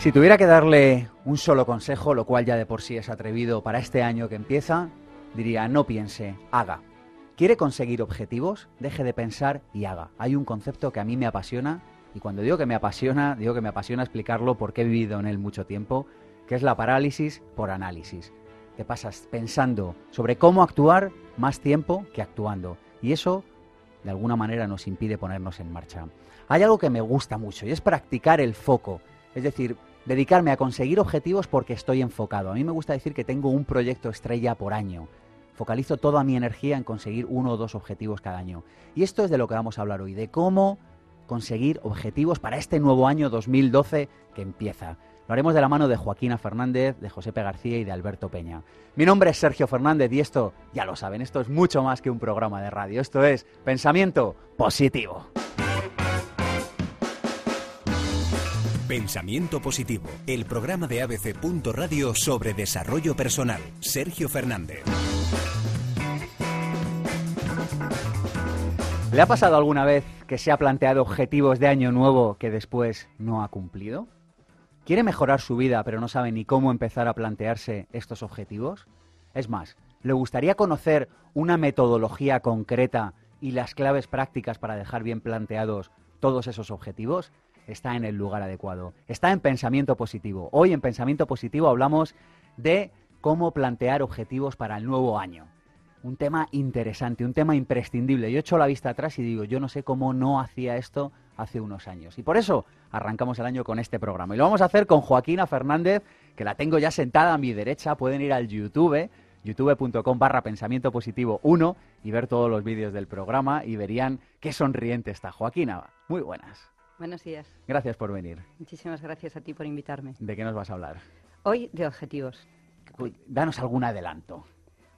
Si tuviera que darle un solo consejo, lo cual ya de por sí es atrevido para este año que empieza, diría no piense, haga. ¿Quiere conseguir objetivos? Deje de pensar y haga. Hay un concepto que a mí me apasiona y cuando digo que me apasiona, digo que me apasiona explicarlo porque he vivido en él mucho tiempo, que es la parálisis por análisis. Te pasas pensando sobre cómo actuar más tiempo que actuando y eso de alguna manera nos impide ponernos en marcha. Hay algo que me gusta mucho y es practicar el foco. Es decir, dedicarme a conseguir objetivos porque estoy enfocado. A mí me gusta decir que tengo un proyecto estrella por año. Focalizo toda mi energía en conseguir uno o dos objetivos cada año. Y esto es de lo que vamos a hablar hoy, de cómo conseguir objetivos para este nuevo año 2012 que empieza. Lo haremos de la mano de Joaquina Fernández, de Josepe García y de Alberto Peña. Mi nombre es Sergio Fernández y esto, ya lo saben, esto es mucho más que un programa de radio. Esto es Pensamiento Positivo. Pensamiento Positivo, el programa de ABC. Radio sobre desarrollo personal. Sergio Fernández. ¿Le ha pasado alguna vez que se ha planteado objetivos de año nuevo que después no ha cumplido? ¿Quiere mejorar su vida pero no sabe ni cómo empezar a plantearse estos objetivos? Es más, ¿le gustaría conocer una metodología concreta y las claves prácticas para dejar bien planteados todos esos objetivos? Está en el lugar adecuado. Está en pensamiento positivo. Hoy en pensamiento positivo hablamos de cómo plantear objetivos para el nuevo año. Un tema interesante, un tema imprescindible. Yo echo la vista atrás y digo, yo no sé cómo no hacía esto hace unos años. Y por eso arrancamos el año con este programa. Y lo vamos a hacer con Joaquina Fernández, que la tengo ya sentada a mi derecha. Pueden ir al YouTube, youtube.com barra pensamiento positivo 1 y ver todos los vídeos del programa y verían qué sonriente está Joaquina. Muy buenas. Buenos días. Gracias por venir. Muchísimas gracias a ti por invitarme. ¿De qué nos vas a hablar? Hoy de objetivos. Danos algún adelanto.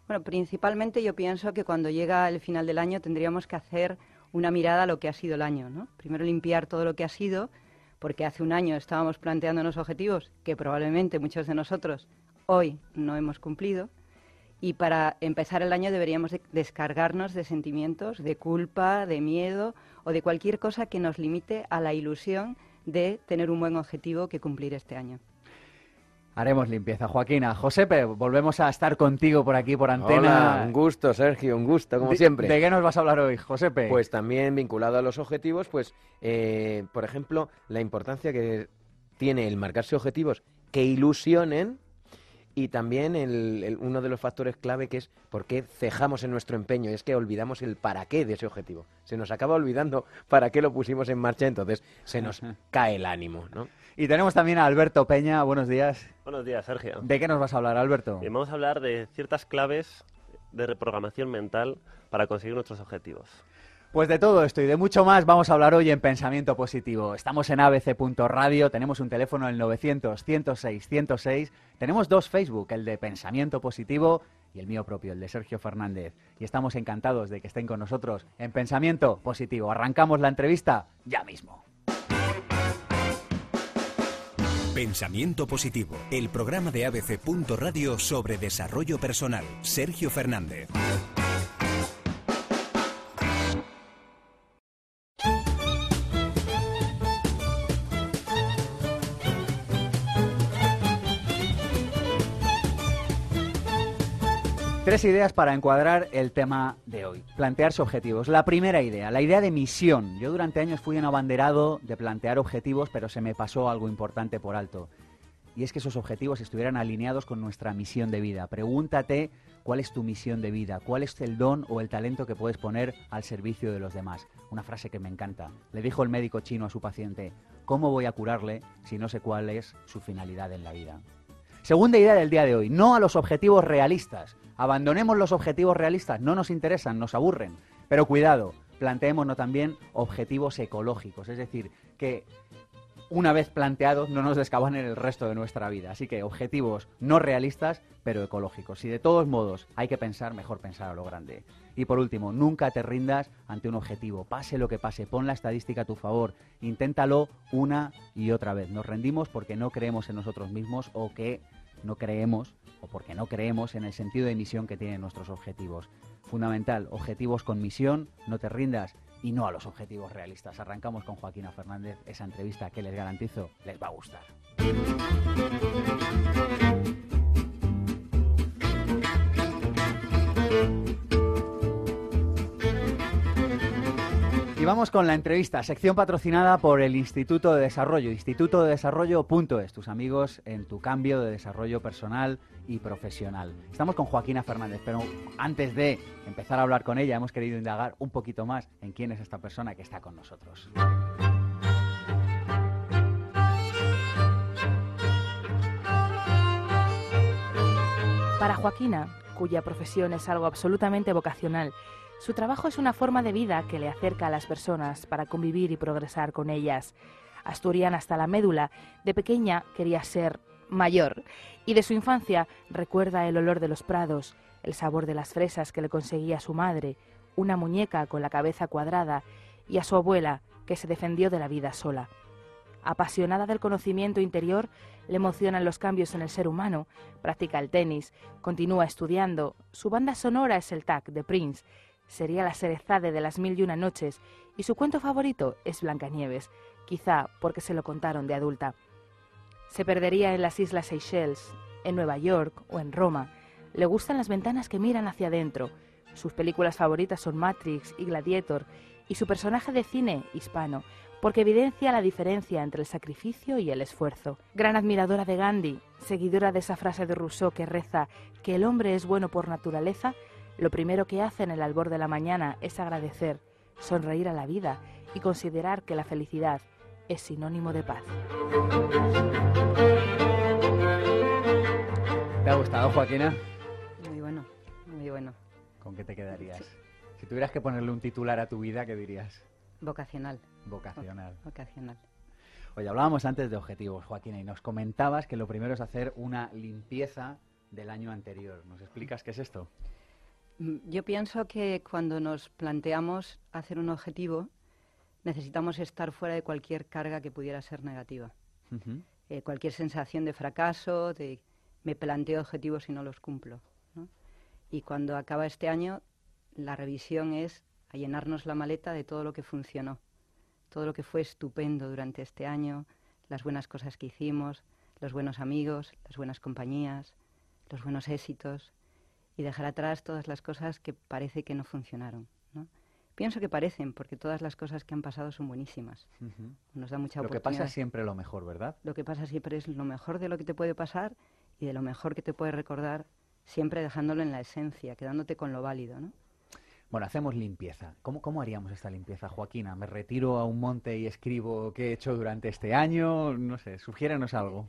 Bueno, principalmente yo pienso que cuando llega el final del año tendríamos que hacer una mirada a lo que ha sido el año, ¿no? Primero limpiar todo lo que ha sido, porque hace un año estábamos planteándonos objetivos que probablemente muchos de nosotros hoy no hemos cumplido y para empezar el año deberíamos descargarnos de sentimientos de culpa, de miedo o de cualquier cosa que nos limite a la ilusión de tener un buen objetivo que cumplir este año. Haremos limpieza. Joaquina, Josepe, volvemos a estar contigo por aquí, por antena. Hola, un gusto, Sergio, un gusto, como siempre. ¿De qué nos vas a hablar hoy, Josepe? Pues también vinculado a los objetivos, pues, eh, por ejemplo, la importancia que tiene el marcarse objetivos que ilusionen y también el, uno de los factores clave que es por qué cejamos en nuestro empeño, es que olvidamos el para qué de ese objetivo. Se nos acaba olvidando para qué lo pusimos en marcha, entonces se nos cae el ánimo, ¿no? Y tenemos también a Alberto Peña, buenos días. Buenos días, Sergio. ¿De qué nos vas a hablar, Alberto? vamos a hablar de ciertas claves de reprogramación mental para conseguir nuestros objetivos. Pues de todo esto y de mucho más vamos a hablar hoy en Pensamiento Positivo. Estamos en abc.radio, tenemos un teléfono el 900 106 106, tenemos dos Facebook, el de Pensamiento Positivo y el mío propio, el de Sergio Fernández. Y estamos encantados de que estén con nosotros en Pensamiento Positivo. Arrancamos la entrevista ya mismo. Pensamiento Positivo, el programa de abc.radio sobre desarrollo personal. Sergio Fernández. Tres ideas para encuadrar el tema de hoy. Plantearse objetivos. La primera idea, la idea de misión. Yo durante años fui un abanderado de plantear objetivos, pero se me pasó algo importante por alto. Y es que esos objetivos estuvieran alineados con nuestra misión de vida. Pregúntate cuál es tu misión de vida, cuál es el don o el talento que puedes poner al servicio de los demás. Una frase que me encanta. Le dijo el médico chino a su paciente, ¿cómo voy a curarle si no sé cuál es su finalidad en la vida? Segunda idea del día de hoy, no a los objetivos realistas. Abandonemos los objetivos realistas, no nos interesan, nos aburren. Pero cuidado, planteémonos también objetivos ecológicos, es decir, que una vez planteados no nos en el resto de nuestra vida. Así que objetivos no realistas, pero ecológicos. Y de todos modos hay que pensar, mejor pensar a lo grande. Y por último, nunca te rindas ante un objetivo. Pase lo que pase, pon la estadística a tu favor. Inténtalo una y otra vez. Nos rendimos porque no creemos en nosotros mismos o que no creemos o porque no creemos en el sentido de misión que tienen nuestros objetivos. Fundamental, objetivos con misión, no te rindas y no a los objetivos realistas. Arrancamos con Joaquina Fernández, esa entrevista que les garantizo les va a gustar. Y vamos con la entrevista, sección patrocinada por el Instituto de Desarrollo, Instituto de Desarrollo.es, tus amigos en tu cambio de desarrollo personal y profesional. Estamos con Joaquina Fernández, pero antes de empezar a hablar con ella, hemos querido indagar un poquito más en quién es esta persona que está con nosotros. Para Joaquina, cuya profesión es algo absolutamente vocacional, su trabajo es una forma de vida que le acerca a las personas para convivir y progresar con ellas. Asturiana hasta la médula, de pequeña quería ser mayor y de su infancia recuerda el olor de los prados, el sabor de las fresas que le conseguía su madre, una muñeca con la cabeza cuadrada y a su abuela que se defendió de la vida sola. Apasionada del conocimiento interior, le emocionan los cambios en el ser humano, practica el tenis, continúa estudiando, su banda sonora es el TAC de Prince sería la cerezade de las mil y una noches y su cuento favorito es Blancanieves, quizá porque se lo contaron de adulta. Se perdería en las Islas Seychelles, en Nueva York o en Roma. Le gustan las ventanas que miran hacia adentro. Sus películas favoritas son Matrix y Gladiator y su personaje de cine hispano, porque evidencia la diferencia entre el sacrificio y el esfuerzo. Gran admiradora de Gandhi, seguidora de esa frase de Rousseau que reza que el hombre es bueno por naturaleza, lo primero que hace en el albor de la mañana es agradecer, sonreír a la vida y considerar que la felicidad es sinónimo de paz. ¿Te ha gustado, Joaquina? Muy bueno, muy bueno. ¿Con qué te quedarías? Si tuvieras que ponerle un titular a tu vida, ¿qué dirías? Vocacional. Vocacional. Vocacional. Oye, hablábamos antes de objetivos, Joaquina, y nos comentabas que lo primero es hacer una limpieza del año anterior. ¿Nos explicas qué es esto? Mm, yo pienso que cuando nos planteamos hacer un objetivo, necesitamos estar fuera de cualquier carga que pudiera ser negativa. Eh, cualquier sensación de fracaso, de me planteo objetivos y no los cumplo. Y cuando acaba este año, la revisión es a llenarnos la maleta de todo lo que funcionó, todo lo que fue estupendo durante este año, las buenas cosas que hicimos, los buenos amigos, las buenas compañías, los buenos éxitos, y dejar atrás todas las cosas que parece que no funcionaron. ¿no? Pienso que parecen, porque todas las cosas que han pasado son buenísimas. Nos da mucha Lo que pasa es siempre lo mejor, ¿verdad? Lo que pasa siempre es lo mejor de lo que te puede pasar y de lo mejor que te puede recordar, siempre dejándolo en la esencia, quedándote con lo válido, ¿no? Bueno, hacemos limpieza. ¿Cómo, ¿Cómo haríamos esta limpieza, Joaquina? ¿Me retiro a un monte y escribo qué he hecho durante este año? No sé, sugiérenos algo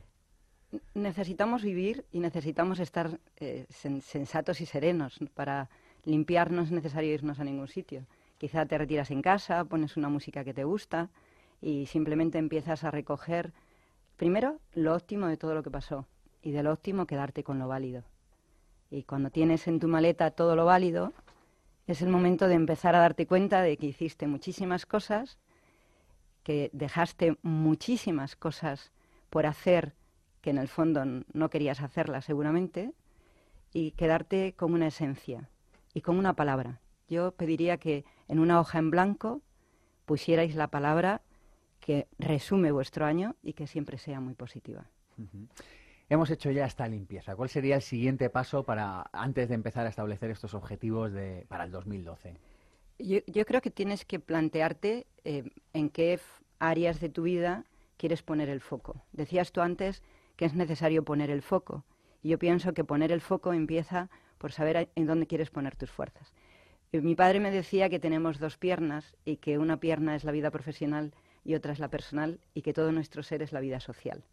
necesitamos vivir y necesitamos estar eh, sensatos y serenos. Para limpiar no es necesario irnos a ningún sitio. Quizá te retiras en casa, pones una música que te gusta y simplemente empiezas a recoger, primero, lo óptimo de todo lo que pasó y de lo óptimo quedarte con lo válido. Y cuando tienes en tu maleta todo lo válido, es el momento de empezar a darte cuenta de que hiciste muchísimas cosas, que dejaste muchísimas cosas por hacer que en el fondo no querías hacerla seguramente, y quedarte con una esencia y con una palabra. Yo pediría que en una hoja en blanco pusierais la palabra que resume vuestro año y que siempre sea muy positiva. Hemos hecho ya esta limpieza. ¿Cuál sería el siguiente paso para antes de empezar a establecer estos objetivos de, para el 2012? Yo, yo creo que tienes que plantearte eh, en qué áreas de tu vida quieres poner el foco. Decías tú antes que es necesario poner el foco. Y yo pienso que poner el foco empieza por saber en dónde quieres poner tus fuerzas. Eh, mi padre me decía que tenemos dos piernas y que una pierna es la vida profesional y otra es la personal y que todo nuestro ser es la vida social.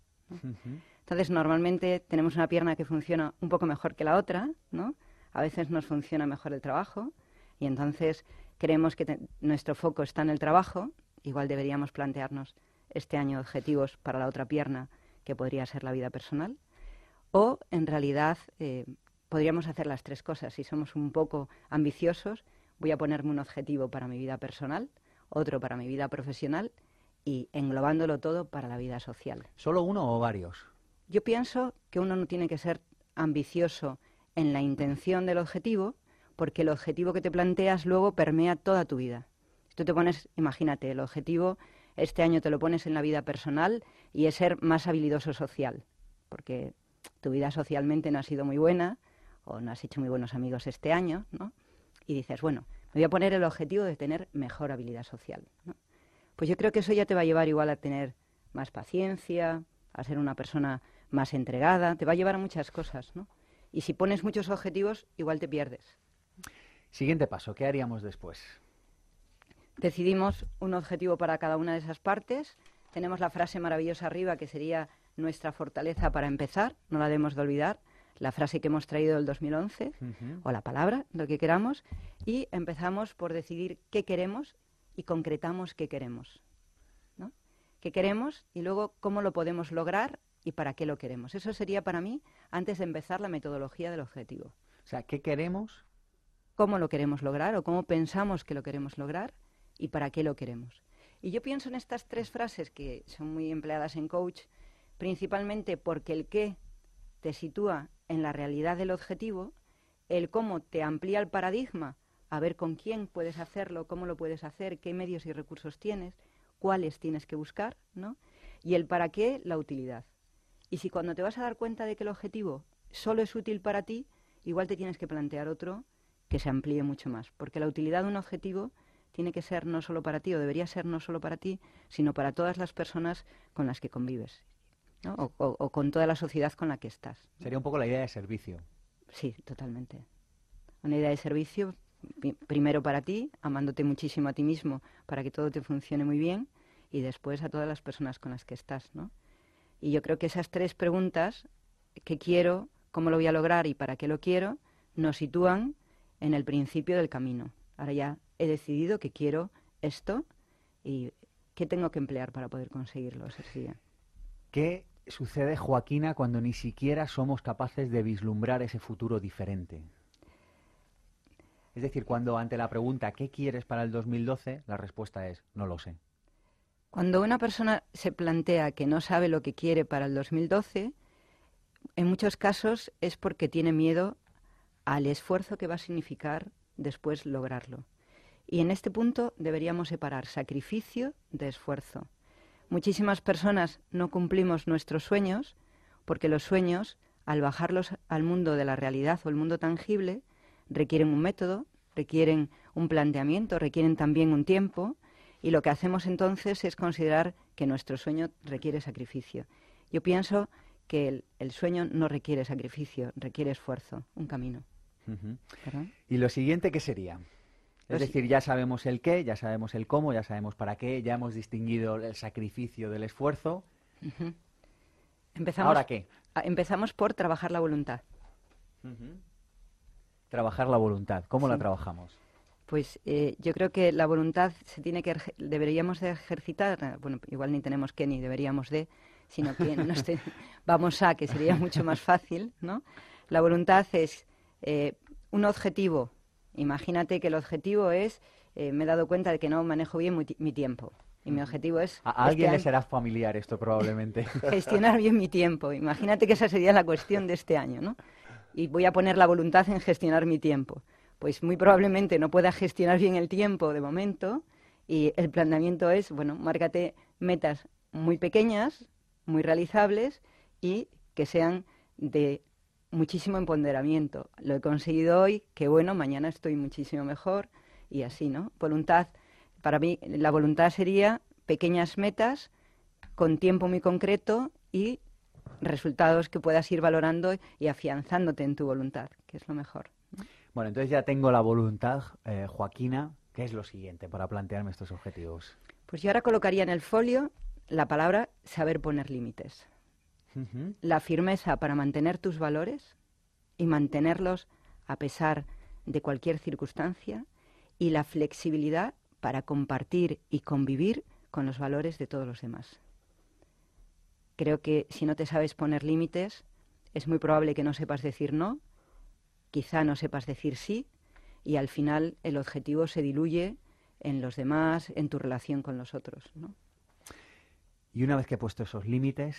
Entonces, normalmente tenemos una pierna que funciona un poco mejor que la otra, ¿no? A veces nos funciona mejor el trabajo y entonces creemos que nuestro foco está en el trabajo. Igual deberíamos plantearnos este año objetivos para la otra pierna que podría ser la vida personal, o en realidad eh, podríamos hacer las tres cosas. Si somos un poco ambiciosos, voy a ponerme un objetivo para mi vida personal, otro para mi vida profesional y englobándolo todo para la vida social. ¿Solo uno o varios? Yo pienso que uno no tiene que ser ambicioso en la intención del objetivo, porque el objetivo que te planteas luego permea toda tu vida. Si tú te pones, imagínate, el objetivo este año te lo pones en la vida personal y es ser más habilidoso social, porque tu vida socialmente no ha sido muy buena o no has hecho muy buenos amigos este año, ¿no? Y dices, bueno, me voy a poner el objetivo de tener mejor habilidad social, ¿no? Pues yo creo que eso ya te va a llevar igual a tener más paciencia, a ser una persona más entregada, te va a llevar a muchas cosas, ¿no? Y si pones muchos objetivos, igual te pierdes. Siguiente paso, ¿qué haríamos después? Decidimos un objetivo para cada una de esas partes. Tenemos la frase maravillosa arriba que sería nuestra fortaleza para empezar, no la debemos de olvidar, la frase que hemos traído del 2011 o la palabra, lo que queramos, y empezamos por decidir qué queremos y concretamos qué queremos. ¿no? ¿Qué queremos y luego cómo lo podemos lograr y para qué lo queremos? Eso sería para mí antes de empezar la metodología del objetivo. O sea, ¿qué queremos? ¿Cómo lo queremos lograr o cómo pensamos que lo queremos lograr y para qué lo queremos? Y yo pienso en estas tres frases que son muy empleadas en coach, principalmente porque el qué te sitúa en la realidad del objetivo, el cómo te amplía el paradigma a ver con quién puedes hacerlo, cómo lo puedes hacer, qué medios y recursos tienes, cuáles tienes que buscar, ¿no? Y el para qué, la utilidad. Y si cuando te vas a dar cuenta de que el objetivo solo es útil para ti, igual te tienes que plantear otro que se amplíe mucho más, porque la utilidad de un objetivo tiene que ser no solo para ti, o debería ser no solo para ti, sino para todas las personas con las que convives, ¿no? o, o- o con toda la sociedad con la que estás. Sería un poco la idea de servicio. Sí, totalmente. Una idea de servicio, primero para ti, amándote muchísimo a ti mismo para que todo te funcione muy bien, y después a todas las personas con las que estás, ¿no? Y yo creo que esas tres preguntas, ¿qué quiero? ¿Cómo lo voy a lograr? ¿Y para qué lo quiero? nos sitúan en el principio del camino. Ahora ya he decidido que quiero esto y qué tengo que emplear para poder conseguirlo día. ¿Qué sucede, Joaquina, cuando ni siquiera somos capaces de vislumbrar ese futuro diferente? Es decir, cuando ante la pregunta ¿qué quieres para el 2012? la respuesta es no lo sé. Cuando una persona se plantea que no sabe lo que quiere para el 2012, en muchos casos es porque tiene miedo al esfuerzo que va a significar después lograrlo. Y en este punto deberíamos separar sacrificio de esfuerzo. Muchísimas personas no cumplimos nuestros sueños porque los sueños, al bajarlos al mundo de la realidad o el mundo tangible, requieren un método, requieren un planteamiento, requieren también un tiempo, y lo que hacemos entonces es considerar que nuestro sueño requiere sacrificio. Yo pienso que el, el sueño no requiere sacrificio, requiere esfuerzo, un camino. ¿Y lo siguiente qué sería? Es decir, ya sabemos el qué, ya sabemos el cómo, ya sabemos para qué, ya hemos distinguido el sacrificio del esfuerzo. Empezamos, ¿Ahora qué? empezamos por trabajar la voluntad. Trabajar la voluntad. ¿Cómo la trabajamos? Pues eh, yo creo que la voluntad se tiene que deberíamos de ejercitar, bueno, igual ni tenemos que ni deberíamos de, sino que nos te- vamos a, que sería mucho más fácil, ¿no? La voluntad es eh, un objetivo. Imagínate que el objetivo es, eh, me he dado cuenta de que no manejo bien mi, ti- mi tiempo. Y mi objetivo es A, alguien este le año será familiar esto probablemente. gestionar bien mi tiempo. Imagínate que esa sería la cuestión de este año, ¿no? Y voy a poner la voluntad en gestionar mi tiempo. Pues muy probablemente no pueda gestionar bien el tiempo de momento y el planteamiento es, bueno, márcate metas muy pequeñas, muy realizables y que sean de muchísimo empoderamiento. Lo he conseguido hoy, que bueno, mañana estoy muchísimo mejor y así, ¿no? Voluntad, para mí la voluntad sería pequeñas metas con tiempo muy concreto y resultados que puedas ir valorando y afianzándote en tu voluntad, que es lo mejor. Bueno, entonces ya tengo la voluntad, eh, Joaquina. ¿Qué es lo siguiente para plantearme estos objetivos? Pues yo ahora colocaría en el folio la palabra saber poner límites. La firmeza para mantener tus valores y mantenerlos a pesar de cualquier circunstancia y la flexibilidad para compartir y convivir con los valores de todos los demás. Creo que si no te sabes poner límites, es muy probable que no sepas decir no, quizá no sepas decir sí, y al final el objetivo se diluye en los demás, en tu relación con los otros. ¿no? Y una vez que he puesto esos límites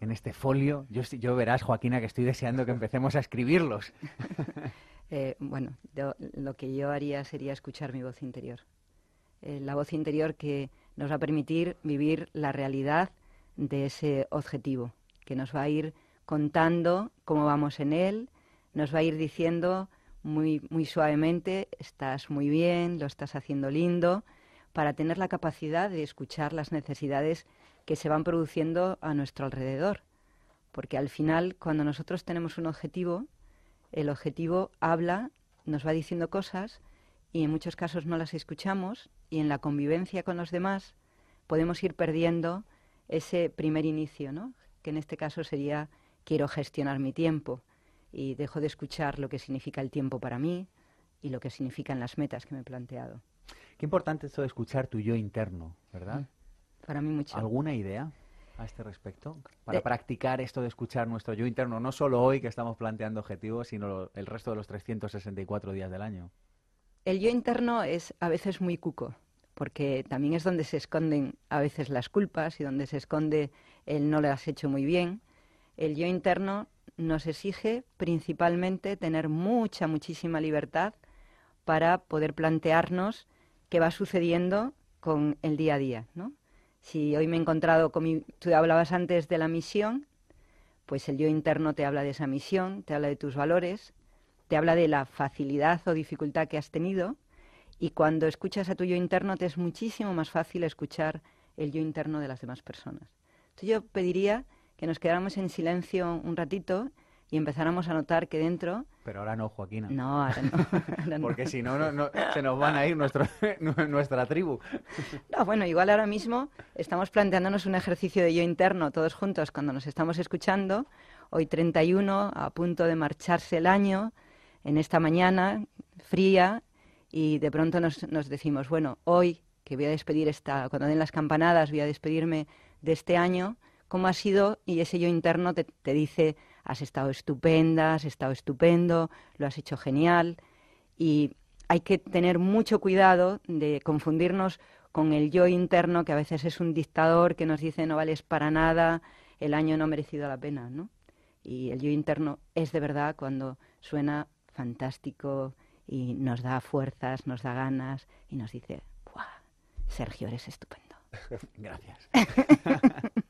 en este folio, yo, verás, Joaquina, que estoy deseando que empecemos a escribirlos. Eh, bueno, yo- lo que yo haría sería escuchar mi voz interior. eh, la voz interior que nos va a permitir vivir la realidad de ese objetivo, que nos va a ir contando cómo vamos en él, nos va a ir diciendo muy, muy suavemente, estás muy bien, lo estás haciendo lindo, para tener la capacidad de escuchar las necesidades que se van produciendo a nuestro alrededor. Porque al final, cuando nosotros tenemos un objetivo, el objetivo habla, nos va diciendo cosas y en muchos casos no las escuchamos y en la convivencia con los demás podemos ir perdiendo ese primer inicio, ¿no? que en este caso sería quiero gestionar mi tiempo y dejo de escuchar lo que significa el tiempo para mí y lo que significan las metas que me he planteado. Qué importante esto de escuchar tu yo interno, ¿verdad? Mm. Para mí mucho. ¿Alguna idea a este respecto? Para practicar esto de escuchar nuestro yo interno, no solo hoy que estamos planteando objetivos, sino el resto de los 364 días del año. El yo interno es a veces muy cuco, porque también es donde se esconden a veces las culpas y donde se esconde el no lo has hecho muy bien. El yo interno nos exige principalmente tener mucha, muchísima libertad para poder plantearnos qué va sucediendo con el día a día, ¿no? Si hoy me he encontrado con mi... Tú hablabas antes de la misión, pues el yo interno te habla de esa misión, te habla de tus valores, te habla de la facilidad o dificultad que has tenido y cuando escuchas a tu yo interno te es muchísimo más fácil escuchar el yo interno de las demás personas. Entonces yo pediría que nos quedáramos en silencio un ratito y empezáramos a notar que dentro... Pero ahora no, Joaquina. No, ahora no. Porque si no, no, se nos van a ir nuestro, nuestra tribu. No, bueno, igual ahora mismo estamos planteándonos un ejercicio de yo interno todos juntos cuando nos estamos escuchando. Hoy 31, a punto de marcharse el año, en esta mañana fría, y de pronto nos, nos decimos, bueno, hoy que voy a despedir esta, cuando den las campanadas, voy a despedirme de este año, cómo ha sido y ese yo interno te, dice, has estado estupenda, has estado estupendo, lo has hecho genial y hay que tener mucho cuidado de confundirnos con el yo interno que a veces es un dictador que nos dice no vales para nada, el año no ha merecido la pena, ¿no? Y el yo interno es de verdad cuando suena fantástico y nos da fuerzas, nos da ganas y nos dice, ¡Buah! Sergio, eres estupendo. Gracias.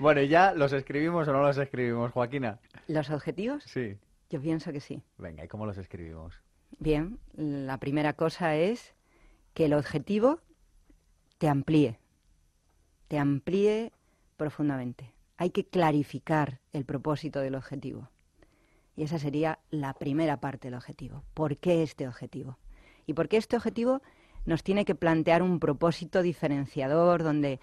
Bueno, ¿y ya los escribimos o no los escribimos, Joaquina? ¿Los objetivos? Sí. Yo pienso que sí. Venga, ¿y cómo los escribimos? Bien, la primera cosa es que el objetivo te amplíe, te amplíe profundamente. Hay que clarificar el propósito del objetivo. Y esa sería la primera parte del objetivo. ¿Por qué este objetivo? Y por qué este objetivo nos tiene que plantear un propósito diferenciador donde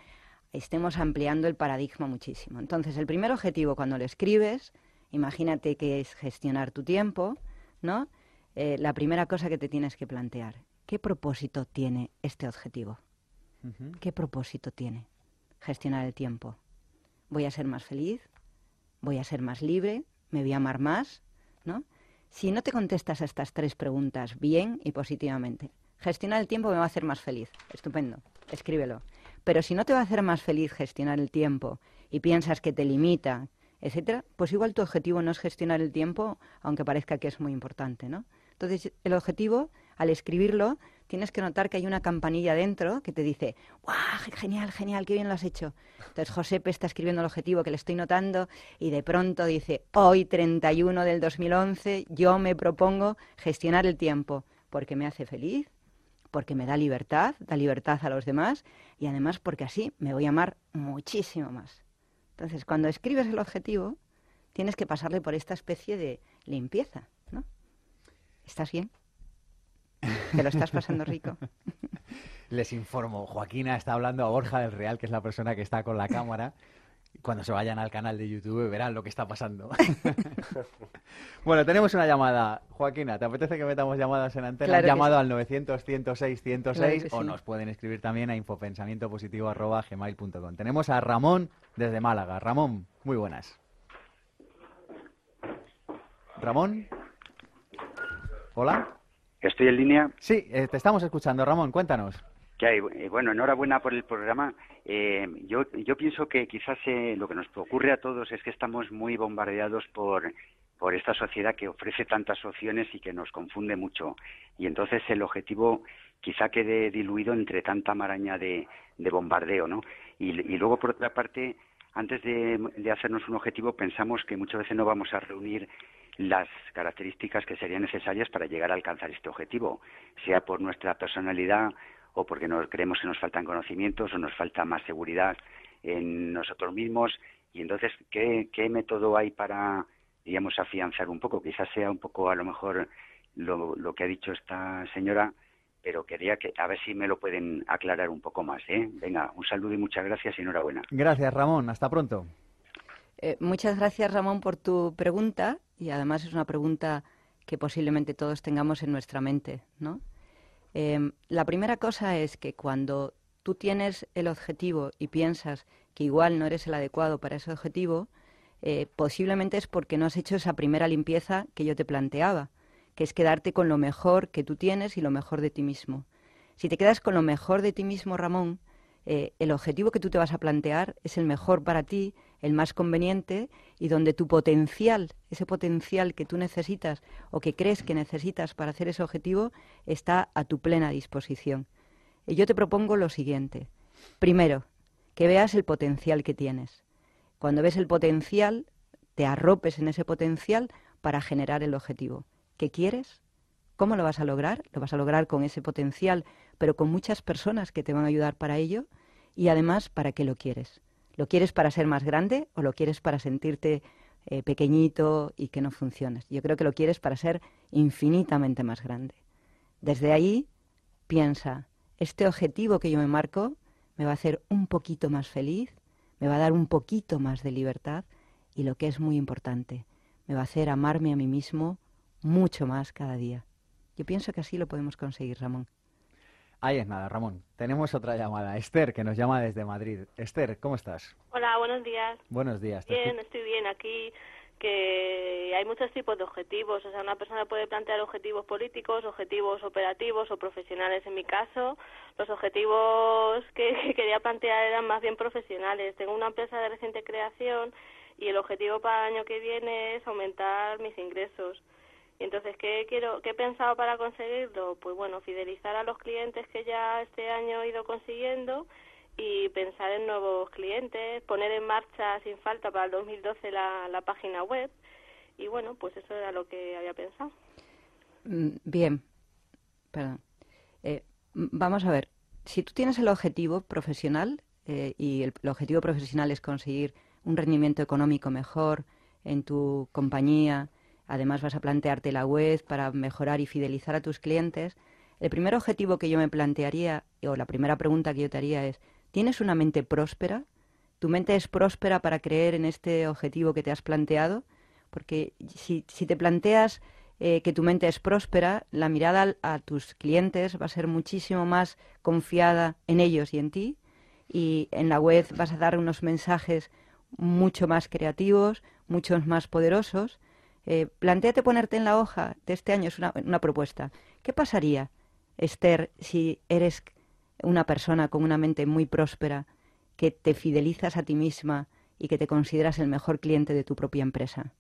estemos ampliando el paradigma muchísimo. Entonces, el primer objetivo cuando lo escribes, imagínate que es gestionar tu tiempo, ¿no? Eh, la primera cosa que te tienes que plantear, ¿qué propósito tiene este objetivo? ¿Qué propósito tiene? Gestionar el tiempo. ¿Voy a ser más feliz? ¿Voy a ser más libre? ¿Me voy a amar más? ¿No? Si no te contestas a estas tres preguntas bien y positivamente, gestionar el tiempo me va a hacer más feliz. Estupendo. Escríbelo. Pero si no te va a hacer más feliz gestionar el tiempo y piensas que te limita, etcétera, pues igual tu objetivo no es gestionar el tiempo, aunque parezca que es muy importante, ¿no? Entonces, el objetivo, al escribirlo, tienes que notar que hay una campanilla dentro que te dice, ¡guau! Genial, genial, qué bien lo has hecho. Entonces, Josepe está escribiendo el objetivo que le estoy notando y de pronto dice, hoy, 31 del 2011, yo me propongo gestionar el tiempo porque me hace feliz, porque me da libertad, da libertad a los demás y además porque así me voy a amar muchísimo más. Entonces, cuando escribes el objetivo, tienes que pasarle por esta especie de limpieza, ¿no? ¿Estás bien? ¿Te lo estás pasando rico? Les informo, Joaquina está hablando a Borja del Real, que es la persona que está con la cámara, cuando se vayan al canal de YouTube verán lo que está pasando. bueno, tenemos una llamada. Joaquina, ¿te apetece que metamos llamadas en antena? llamado al 900 106 106 o nos pueden escribir también a infopensamientopositivo.gmail.com. Tenemos a Ramón desde Málaga. Ramón, muy buenas. Ramón. Hola. ¿Estoy en línea? Sí, eh, te estamos escuchando. Ramón, cuéntanos. Eh, bueno, enhorabuena por el programa. Eh, yo, yo pienso que quizás eh, lo que nos ocurre a todos es que estamos muy bombardeados por, por esta sociedad que ofrece tantas opciones y que nos confunde mucho. Y entonces el objetivo quizá quede diluido entre tanta maraña de, bombardeo, ¿no? Y, luego, por otra parte, antes de, de hacernos un objetivo, pensamos que muchas veces no vamos a reunir las características que serían necesarias para llegar a alcanzar este objetivo, sea por nuestra personalidad o porque nos creemos que nos faltan conocimientos o nos falta más seguridad en nosotros mismos. Y entonces, ¿qué, qué método hay para, digamos, afianzar un poco? Quizás sea un poco, a lo mejor, lo, lo que ha dicho esta señora, pero quería que a ver si me lo pueden aclarar un poco más. ¿eh? Venga, un saludo y muchas gracias y enhorabuena. Gracias, Ramón. Hasta pronto. Eh, muchas gracias, Ramón, por tu pregunta y además es una pregunta que posiblemente todos tengamos en nuestra mente, ¿no? Em, la primera cosa es que cuando tú tienes el objetivo y piensas que igual no eres el adecuado para ese objetivo, eh, posiblemente es porque no has hecho esa primera limpieza que yo te planteaba, que es quedarte con lo mejor que tú tienes y lo mejor de ti mismo. Si te quedas con lo mejor de ti mismo, Ramón, eh, el objetivo que tú te vas a plantear es el mejor para ti, el más conveniente y donde tu potencial, ese potencial que tú necesitas o que crees que necesitas para hacer ese objetivo, está a tu plena disposición. Y yo te propongo lo siguiente. Primero, que veas el potencial que tienes. Cuando ves el potencial, te arropes en ese potencial para generar el objetivo. ¿Qué quieres? ¿Cómo lo vas a lograr? Lo vas a lograr con ese potencial, pero con muchas personas que te van a ayudar para ello y además para qué lo quieres. ¿Lo quieres para ser más grande o lo quieres para sentirte eh, pequeñito y que no funciones? Yo creo que lo quieres para ser infinitamente más grande. Desde ahí piensa, este objetivo que yo me marco me va a hacer un poquito más feliz, me va a dar un poquito más de libertad y lo que es muy importante, me va a hacer amarme a mí mismo mucho más cada día. Yo pienso que así lo podemos conseguir, Ramón. Ahí es nada, Ramón. Tenemos otra llamada. Esther, que nos llama desde Madrid. Esther, ¿cómo estás? Hola, buenos días. Buenos días. Bien, estoy bien. Aquí que hay muchos tipos de objetivos. O sea, una persona puede plantear objetivos políticos, objetivos operativos o profesionales. En mi caso, los objetivos que quería plantear eran más bien profesionales. Tengo una empresa de reciente creación y el objetivo para el año que viene es aumentar mis ingresos. Entonces, ¿qué, quiero, ¿qué he pensado para conseguirlo? Pues bueno, fidelizar a los clientes que ya este año he ido consiguiendo y pensar en nuevos clientes, poner en marcha sin falta para el 2012 la, la página web. Y bueno, pues eso era lo que había pensado. Mm, bien, perdón. Eh, vamos a ver, si tú tienes el objetivo profesional eh, y el objetivo profesional es conseguir un rendimiento económico mejor en tu compañía, además vas a plantearte la web para mejorar y fidelizar a tus clientes, el primer objetivo que yo me plantearía, o la primera pregunta que yo te haría es, ¿tienes una mente próspera? ¿Tu mente es próspera para creer en este objetivo que te has planteado? Porque si, te planteas eh, que tu mente es próspera, la mirada a tus clientes va a ser muchísimo más confiada en ellos y en ti, y en la web vas a dar unos mensajes mucho más creativos, muchos más poderosos, eh, planteate ponerte en la hoja de este año, es una, una propuesta. ¿Qué pasaría, Esther, si eres una persona con una mente muy próspera, que te fidelizas a ti misma y que te consideras el mejor cliente de tu propia empresa?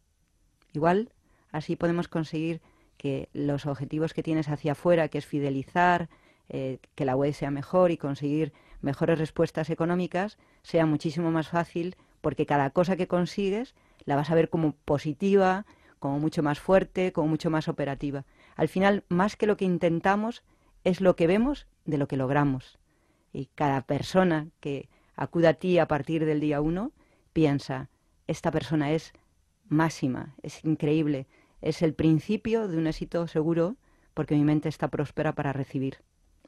Igual, así podemos conseguir que los objetivos que tienes hacia afuera, que es fidelizar, eh, que la web sea mejor y conseguir mejores respuestas económicas, sea muchísimo más fácil porque cada cosa que consigues la vas a ver como positiva, como mucho más fuerte, como mucho más operativa. Al final, más que lo que intentamos, es lo que vemos de lo que logramos. Y cada persona que acuda a ti a partir del día uno piensa, esta persona es máxima, es increíble, es el principio de un éxito seguro porque mi mente está próspera para recibir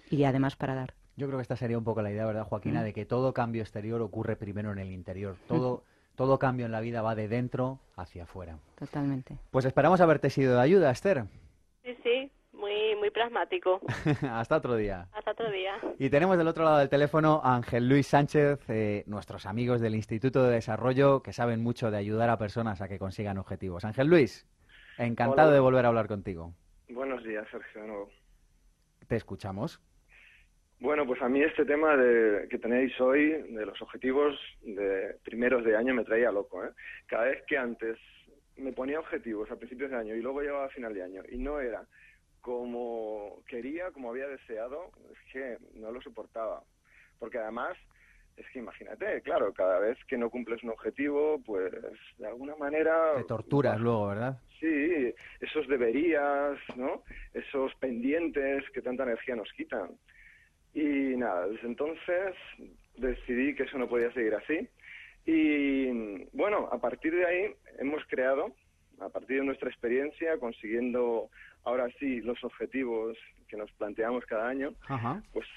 y además para dar. Yo creo que esta sería un poco la idea, ¿verdad, Joaquina? Mm. De que todo cambio exterior ocurre primero en el interior. Todo, todo cambio en la vida va de dentro hacia afuera. Totalmente. Pues esperamos haberte sido de ayuda, Esther. Sí, sí, muy, muy pragmático. Hasta otro día. Hasta otro día. Y tenemos del otro lado del teléfono a Ángel Luis Sánchez, eh, nuestros amigos del Instituto de Desarrollo que saben mucho de ayudar a personas a que consigan objetivos. Ángel Luis, encantado de volver a hablar contigo. Buenos días, Sergio. Te escuchamos. Bueno, pues a mí este tema de, que tenéis hoy, de los objetivos de primeros de año, me traía loco. ¿eh? Cada vez que antes me ponía objetivos a principios de año y luego llegaba a final de año y no era como quería, como había deseado, es que no lo soportaba. Porque además, es que imagínate, claro, cada vez que no cumples un objetivo, pues de alguna manera... Te torturas luego, ¿verdad? Sí, esos deberías, ¿no? Esos pendientes que tanta energía nos quitan. Y nada, desde entonces decidí que eso no podía seguir así. Y bueno, a partir de ahí hemos creado, a partir de nuestra experiencia, consiguiendo ahora sí los objetivos que nos planteamos cada año, pues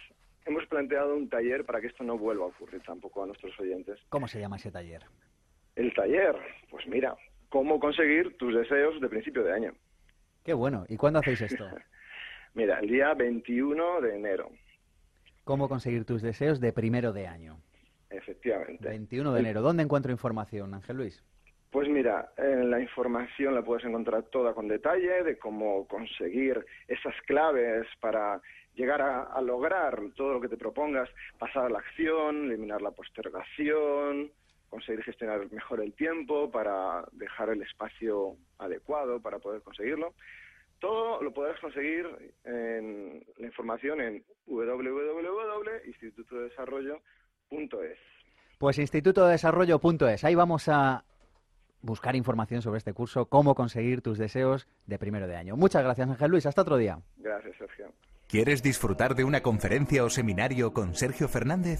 hemos planteado un taller para que esto no vuelva a ocurrir tampoco a nuestros oyentes. ¿Cómo se llama ese taller? El taller, pues mira, cómo conseguir tus deseos de principio de año. Qué bueno. ¿Y cuándo hacéis esto? mira, el día 21 de enero. ¿Cómo conseguir tus deseos de primero de año? Efectivamente. 21 de enero. ¿Dónde encuentro información, Ángel Luis? Pues mira, la información la puedes encontrar toda con detalle de cómo conseguir esas claves para llegar a, lograr todo lo que te propongas, pasar a la acción, eliminar la postergación, conseguir gestionar mejor el tiempo para dejar el espacio adecuado para poder conseguirlo. Todo lo podrás conseguir en la información en www.institutodesarrollo.es. Pues institutodesarrollo.es. Ahí vamos a buscar información sobre este curso, cómo conseguir tus deseos de primero de año. Muchas gracias, Ángel Luis. Hasta otro día. Gracias, Sergio. ¿Quieres disfrutar de una conferencia o seminario con Sergio Fernández?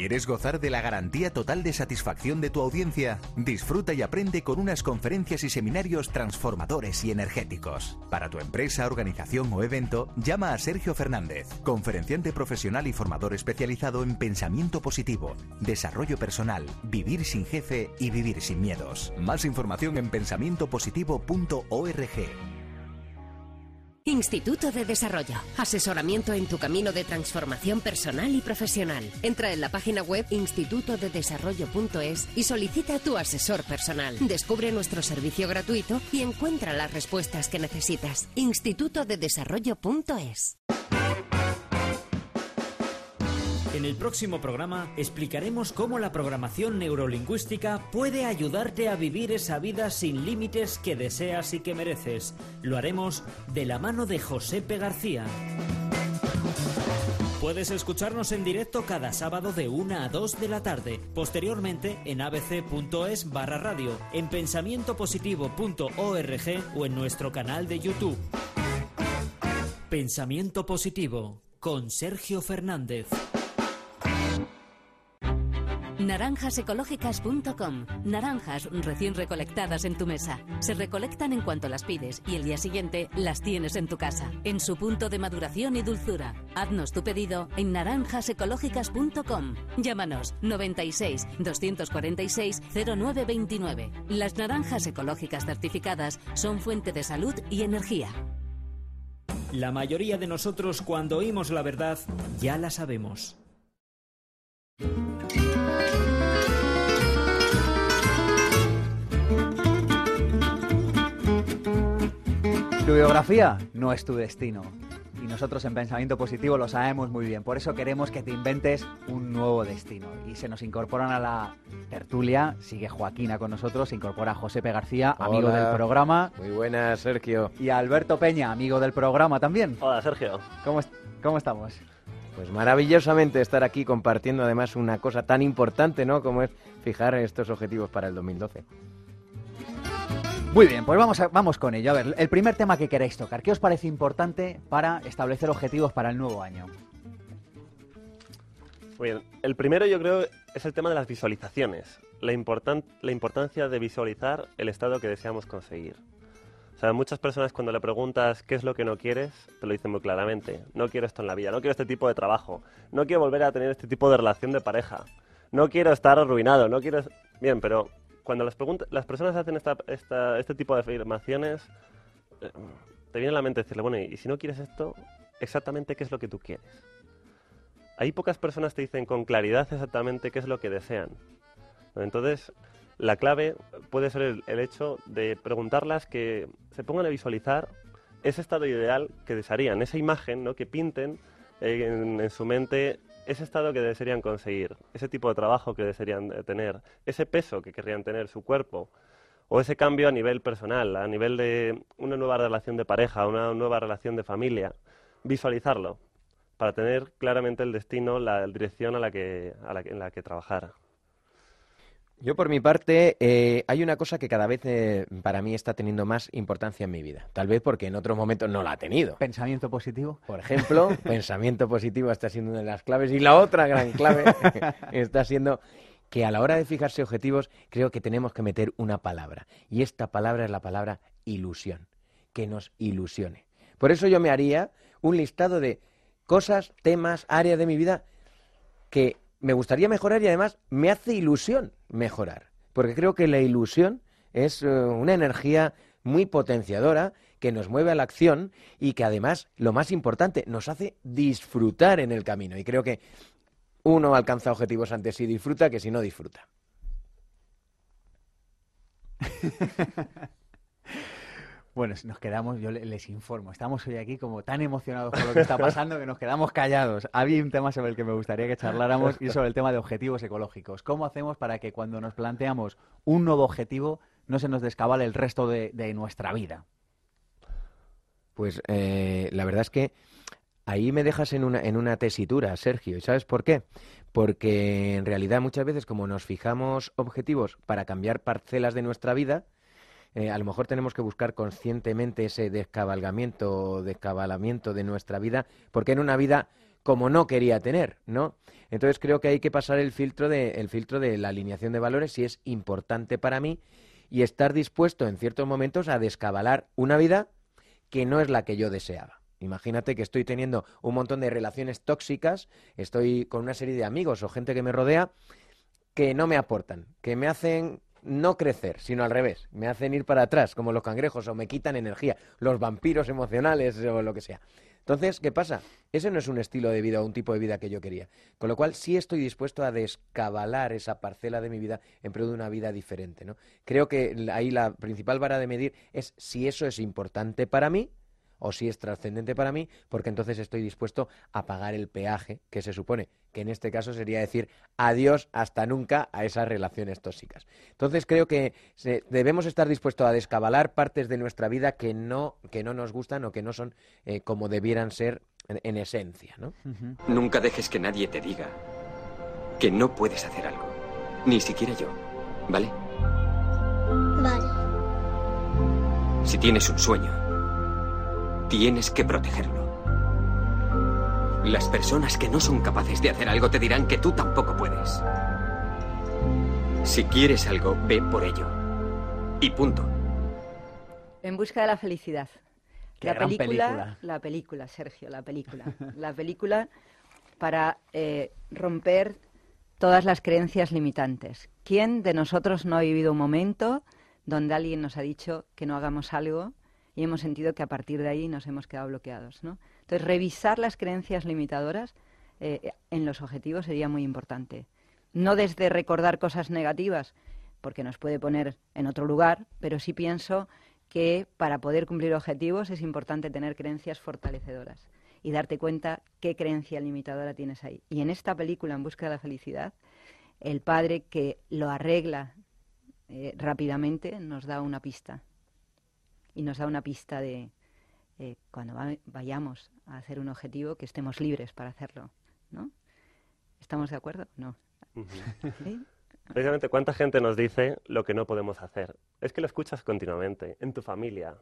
¿Quieres gozar de la garantía total de satisfacción de tu audiencia? Disfruta y aprende con unas conferencias y seminarios transformadores y energéticos. Para tu empresa, organización o evento, llama a Sergio Fernández, conferenciante profesional y formador especializado en pensamiento positivo, desarrollo personal, vivir sin jefe y vivir sin miedos. Más información en pensamientopositivo.org. Instituto de Desarrollo. Asesoramiento en tu camino de transformación personal y profesional. Entra en la página web institutodedesarrollo.es y solicita tu asesor personal. Descubre nuestro servicio gratuito y encuentra las respuestas que necesitas. Institutodedesarrollo.es. En el próximo programa explicaremos cómo la programación neurolingüística puede ayudarte a vivir esa vida sin límites que deseas y que mereces. Lo haremos de la mano de Josepe García. Puedes escucharnos en directo cada sábado de 1 a 2 de la tarde, posteriormente en abc.es barra radio, en pensamientopositivo.org o en nuestro canal de YouTube. Pensamiento Positivo con Sergio Fernández. Naranjasecológicas.com. Naranjas recién recolectadas en tu mesa. Se recolectan en cuanto las pides y el día siguiente las tienes en tu casa, en su punto de maduración y dulzura. Haznos tu pedido en naranjasecológicas.com. Llámanos 96 246 0929. Las naranjas ecológicas certificadas son fuente de salud y energía. La mayoría de nosotros cuando oímos la verdad ya la sabemos. Tu biografía no es tu destino. Y nosotros en Pensamiento Positivo lo sabemos muy bien. Por eso queremos que te inventes un nuevo destino. Y se nos incorporan a la tertulia, sigue Joaquina con nosotros, se incorpora Josepe García, amigo del programa. Muy buenas, Sergio. Y Alberto Peña, amigo del programa también. Hola, Sergio. ¿Cómo, cómo estamos? Pues maravillosamente estar aquí compartiendo además una cosa tan importante, ¿no? Como es fijar estos objetivos para el 2012. Muy bien, pues vamos, vamos con ello. A ver, el primer tema que queréis tocar, ¿qué os parece importante para establecer objetivos para el nuevo año? Muy bien, el primero yo creo es el tema de las visualizaciones, la, la importancia de visualizar el estado que deseamos conseguir. O sea, muchas personas cuando le preguntas qué es lo que no quieres, te lo dicen muy claramente. No quiero esto en la vida, no quiero este tipo de trabajo, no quiero volver a tener este tipo de relación de pareja, no quiero estar arruinado, no quiero... Bien, pero cuando las, las personas hacen este tipo de afirmaciones, eh, te viene a la mente decirle, bueno, y si no quieres esto, exactamente qué es lo que tú quieres. Hay pocas personas que te dicen con claridad exactamente qué es lo que desean. Entonces, la clave puede ser el, hecho de preguntarlas que se pongan a visualizar ese estado ideal que desearían, esa imagen ¿no? que pinten en su mente ese estado que desearían conseguir, ese tipo de trabajo que desearían eh, tener, ese peso que querrían tener su cuerpo O ese cambio a nivel personal, a nivel de una nueva relación de pareja, una nueva relación de familia. Visualizarlo para tener claramente el destino, la dirección a la que, a la, en la que trabajar. Yo por mi parte, eh, hay una cosa que cada vez eh, para mí está teniendo más importancia en mi vida. Tal vez porque en otros momentos no la ha tenido. ¿Pensamiento positivo? Por ejemplo, pensamiento positivo está siendo una de las claves. Y la otra gran clave está siendo que a la hora de fijarse objetivos creo que tenemos que meter una palabra. Y esta palabra es la palabra ilusión. Que nos ilusione. Por eso yo me haría un listado de cosas, temas, áreas de mi vida que me gustaría mejorar y además me hace ilusión mejorar. Porque creo que la ilusión es eh, una energía muy potenciadora que nos mueve a la acción y que además, lo más importante, nos hace disfrutar en el camino. Y creo que uno alcanza objetivos antes si disfruta que si no disfruta. Bueno, nos quedamos, yo les informo, estamos hoy aquí como tan emocionados por lo que está pasando que nos quedamos callados. Había un tema sobre el que me gustaría que charláramos y sobre el tema de objetivos ecológicos. ¿Cómo hacemos para que cuando nos planteamos un nuevo objetivo no se nos descabale el resto de, nuestra vida? Pues eh, la verdad es que ahí me dejas en una, en una tesitura, Sergio. ¿Y sabes por qué? Porque en realidad muchas veces como nos fijamos objetivos para cambiar parcelas de nuestra vida, eh, a lo mejor tenemos que buscar conscientemente ese descabalgamiento descabalamiento de nuestra vida, porque en una vida como no quería tener, ¿no? Entonces creo que hay que pasar el filtro de, el filtro de la alineación de valores si es importante para mí y estar dispuesto en ciertos momentos a descabalar una vida que no es la que yo deseaba. Imagínate que estoy teniendo un montón de relaciones tóxicas, estoy con una serie de amigos o gente que me rodea que no me aportan, que me hacen no crecer, sino al revés. Me hacen ir para atrás, como los cangrejos, o me quitan energía, los vampiros emocionales o lo que sea. Entonces, ¿qué pasa? Ese no es un estilo de vida o un tipo de vida que yo quería. Con lo cual, sí estoy dispuesto a descabalar esa parcela de mi vida en pro de una vida diferente. ¿no? Creo que ahí la principal vara de medir es si eso es importante para mí o si es trascendente para mí, porque entonces estoy dispuesto a pagar el peaje que se supone, que en este caso sería decir adiós hasta nunca a esas relaciones tóxicas. Entonces creo que debemos estar dispuestos a descabalar partes de nuestra vida que no, que no nos gustan o que no son eh, como debieran ser en, esencia. ¿no? Nunca dejes que nadie te diga que no puedes hacer algo, ni siquiera yo, ¿vale? Vale. Si tienes un sueño, Tienes que protegerlo. Las personas que no son capaces de hacer algo te dirán que tú tampoco puedes. Si quieres algo, ve por ello. Y punto. En busca de la felicidad. la película, la película, Sergio, la película. la película para eh, romper todas las creencias limitantes. ¿Quién de nosotros no ha vivido un momento donde alguien nos ha dicho que no hagamos algo y hemos sentido que a partir de ahí nos hemos quedado bloqueados. ¿no? Entonces, revisar las creencias limitadoras eh, en los objetivos sería muy importante. No desde recordar cosas negativas, porque nos puede poner en otro lugar, pero sí pienso que para poder cumplir objetivos es importante tener creencias fortalecedoras y darte cuenta qué creencia limitadora tienes ahí. Y en esta película, En busca de la felicidad, el padre que lo arregla eh, rápidamente nos da una pista y nos da una pista de eh, cuando vayamos a hacer un objetivo que estemos libres para hacerlo, ¿no? ¿Estamos de acuerdo? No. Precisamente, ¿cuánta gente nos dice lo que no podemos hacer? Es que lo escuchas continuamente, en tu familia,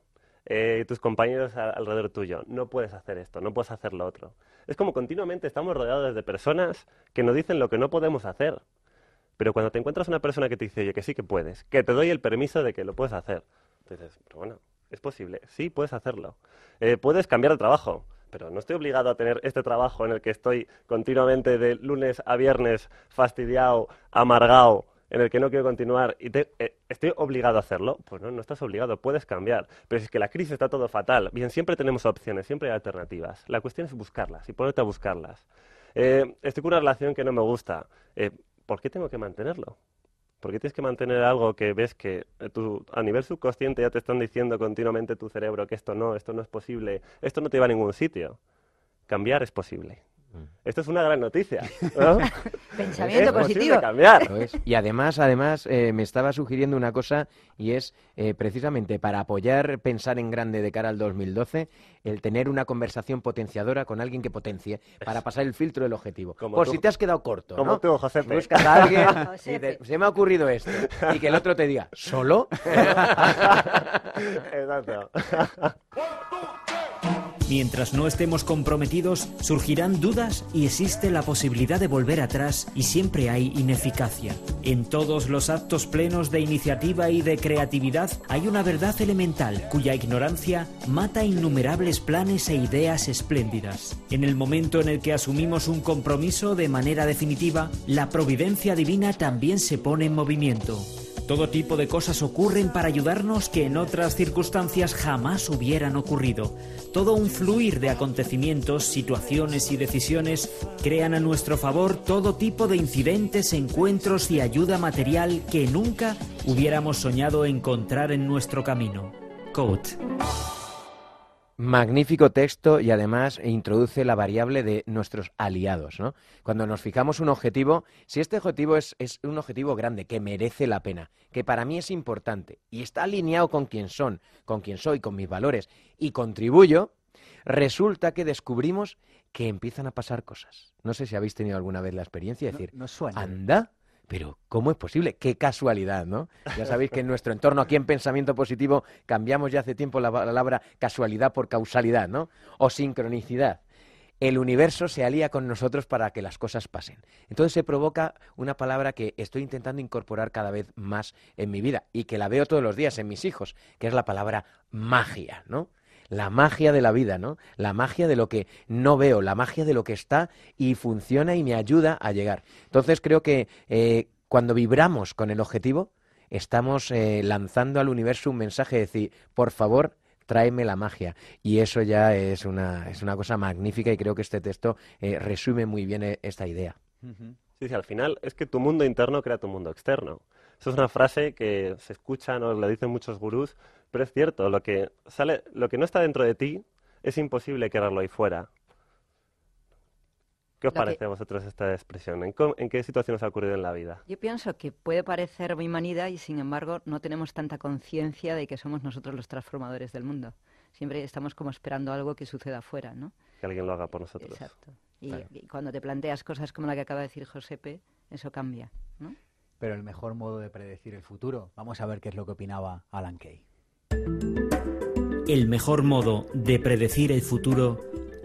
eh, tus compañeros alrededor tuyo. No puedes hacer esto, no puedes hacer lo otro. Es como continuamente estamos rodeados de personas que nos dicen lo que no podemos hacer. Pero cuando te encuentras una persona que te dice, oye, que sí que puedes, que te doy el permiso de que lo puedes hacer, dices, pero bueno, es posible, sí, puedes hacerlo. Eh, puedes cambiar de trabajo, pero no estoy obligado a tener este trabajo en el que estoy continuamente de lunes a viernes fastidiado, amargado, en el que no quiero continuar y eh, estoy obligado a hacerlo. Pues no, no estás obligado, puedes cambiar. Pero si es que la crisis está todo fatal, bien, siempre tenemos opciones, siempre hay alternativas. La cuestión es buscarlas y ponerte a buscarlas. Eh, estoy con una relación que no me gusta. ¿Por qué tengo que mantenerlo? ¿Por qué tienes que mantener algo que ves que eh, a nivel subconsciente ya te están diciendo continuamente tu cerebro que esto no, esto no es posible, esto no te va a ningún sitio? Cambiar es posible. Esto es una gran noticia. ¿no? Pensamiento Es positivo. cambiar. Y además, además eh, me estaba sugiriendo una cosa y es eh, precisamente para apoyar pensar en grande de cara al 2012, el tener una conversación potenciadora con alguien que potencie para pasar el filtro del objetivo. Como Por tú. si te has quedado corto, Como ¿no? tú. Buscas a alguien y se me ha ocurrido esto y que el otro te diga, ¿solo? Exacto. Mientras no estemos comprometidos, surgirán dudas y existe la posibilidad de volver atrás y siempre hay ineficacia. En todos los actos plenos de iniciativa y de creatividad hay una verdad elemental cuya ignorancia mata innumerables planes e ideas espléndidas. En el momento en el que asumimos un compromiso de manera definitiva, la providencia divina también se pone en movimiento. Todo tipo de cosas ocurren para ayudarnos que en otras circunstancias jamás hubieran ocurrido. Todo un fluir de acontecimientos, situaciones y decisiones crean a nuestro favor todo tipo de incidentes, encuentros y ayuda material que nunca hubiéramos soñado encontrar en nuestro camino. Quote. Magnífico texto y además introduce la variable de nuestros aliados, ¿no? Cuando nos fijamos un objetivo, si este objetivo es, es un objetivo grande, que merece la pena, que para mí es importante y está alineado con quién son, con quién soy, con mis valores y contribuyo, resulta que descubrimos que empiezan a pasar cosas. No sé si habéis tenido alguna vez la experiencia de decir, suena. anda, pero ¿cómo es posible? Qué casualidad, ¿no? Ya sabéis que en nuestro entorno aquí en Pensamiento Positivo cambiamos ya hace tiempo la palabra casualidad por causalidad, ¿no? O sincronicidad. El universo se alía con nosotros para que las cosas pasen. Entonces se provoca una palabra que estoy intentando incorporar cada vez más en mi vida y que la veo todos los días en mis hijos, que es la palabra magia, ¿no? La magia de la vida, ¿no? La magia de lo que no veo, la magia de lo que está y funciona y me ayuda a llegar. Entonces creo que eh, cuando vibramos con el objetivo, estamos eh, lanzando al universo un mensaje de decir, por favor, tráeme la magia. Y eso ya es una, es una cosa magnífica y creo que este texto eh, resume muy bien esta idea. Sí, sí, al final es que tu mundo interno crea tu mundo externo. Eso es una frase que se escucha, nos la dicen muchos gurús, pero es cierto, lo que sale, lo que no está dentro de ti es imposible quererlo ahí fuera. ¿Qué os Lo que- parece a vosotros esta expresión? ¿En, qué situación os ha ocurrido en la vida? Yo pienso que puede parecer muy manida y sin embargo no tenemos tanta conciencia de que somos nosotros los transformadores del mundo. Siempre estamos como esperando algo que suceda afuera, ¿no? Que alguien lo haga por nosotros. Exacto. Y, Claro. y cuando te planteas cosas como la que acaba de decir Josepe, eso cambia, ¿no? Pero el mejor modo de predecir el futuro. Vamos a ver qué es lo que opinaba Alan Kay. El mejor modo de predecir el futuro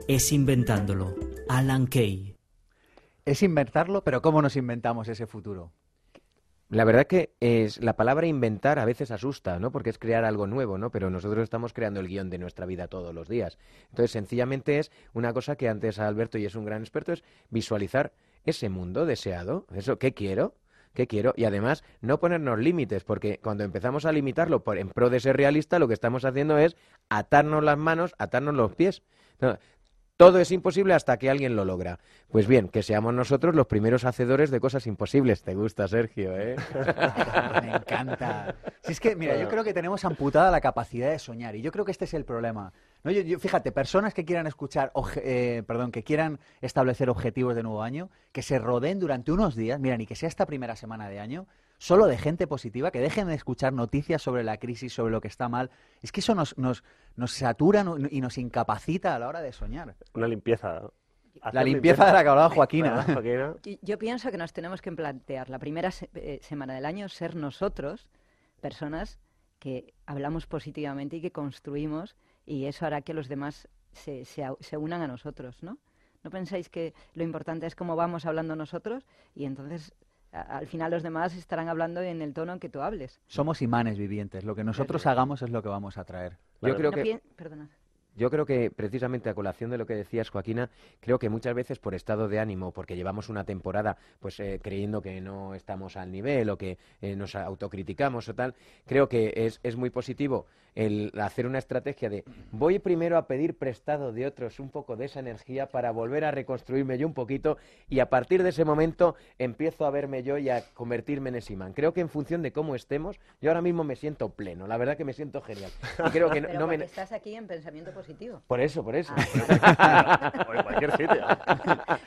es inventándolo. Alan Kay. Es inventarlo, pero ¿cómo nos inventamos ese futuro? La verdad que es la palabra inventar a veces asusta, ¿no? Porque es crear algo nuevo, ¿no? Pero nosotros estamos creando el guion de nuestra vida todos los días. Entonces, sencillamente es una cosa que antes Alberto y es un gran experto es visualizar ese mundo deseado, eso ¿qué quiero? ¿Qué quiero? Y además no ponernos límites, porque cuando empezamos a limitarlo por, en pro de ser realista, lo que estamos haciendo es atarnos las manos, atarnos los pies. Todo es imposible hasta que alguien lo logra. Pues bien, que seamos nosotros los primeros hacedores de cosas imposibles. Te gusta, Sergio, ¿eh? Me encanta. Si es que, mira, yo creo que tenemos amputada la capacidad de soñar y yo creo que este es el problema. No, yo, yo- fíjate, personas que quieran escuchar, oje- eh, perdón, que quieran establecer objetivos de nuevo año, que se rodeen durante unos días, mira, ni que sea esta primera semana de año, solo de gente positiva, que dejen de escuchar noticias sobre la crisis, sobre lo que está mal. Es que eso nos, nos, nos satura y nos incapacita a la hora de soñar. Una limpieza. La limpieza de la que hablaba Joaquina. Yo pienso que nos tenemos que plantear la primera se- eh, semana del año ser nosotros personas que hablamos positivamente y que construimos y eso hará que los demás se, se, se unan a nosotros, ¿no? ¿No pensáis que lo importante es cómo vamos hablando nosotros y entonces al final los demás estarán hablando en el tono en que tú hables? Somos imanes vivientes. Lo que nosotros hagamos es lo que vamos a traer. Yo creo No que Perdona. Yo creo que precisamente a colación de lo que decías, Joaquina, creo que muchas veces por estado de ánimo, porque llevamos una temporada pues eh, creyendo que no estamos al nivel o que eh, nos autocriticamos o tal, creo que es, es muy positivo el hacer una estrategia de voy primero a pedir prestado de otros un poco de esa energía para volver a reconstruirme yo un poquito y a partir de ese momento empiezo a verme yo y a convertirme en ese imán. Creo que en función de cómo estemos, yo ahora mismo me siento pleno, la verdad que me siento genial. Y creo que no, Pero no me... porque estás aquí en pensamiento positivo positivo. Por eso, por eso. o en cualquier sitio.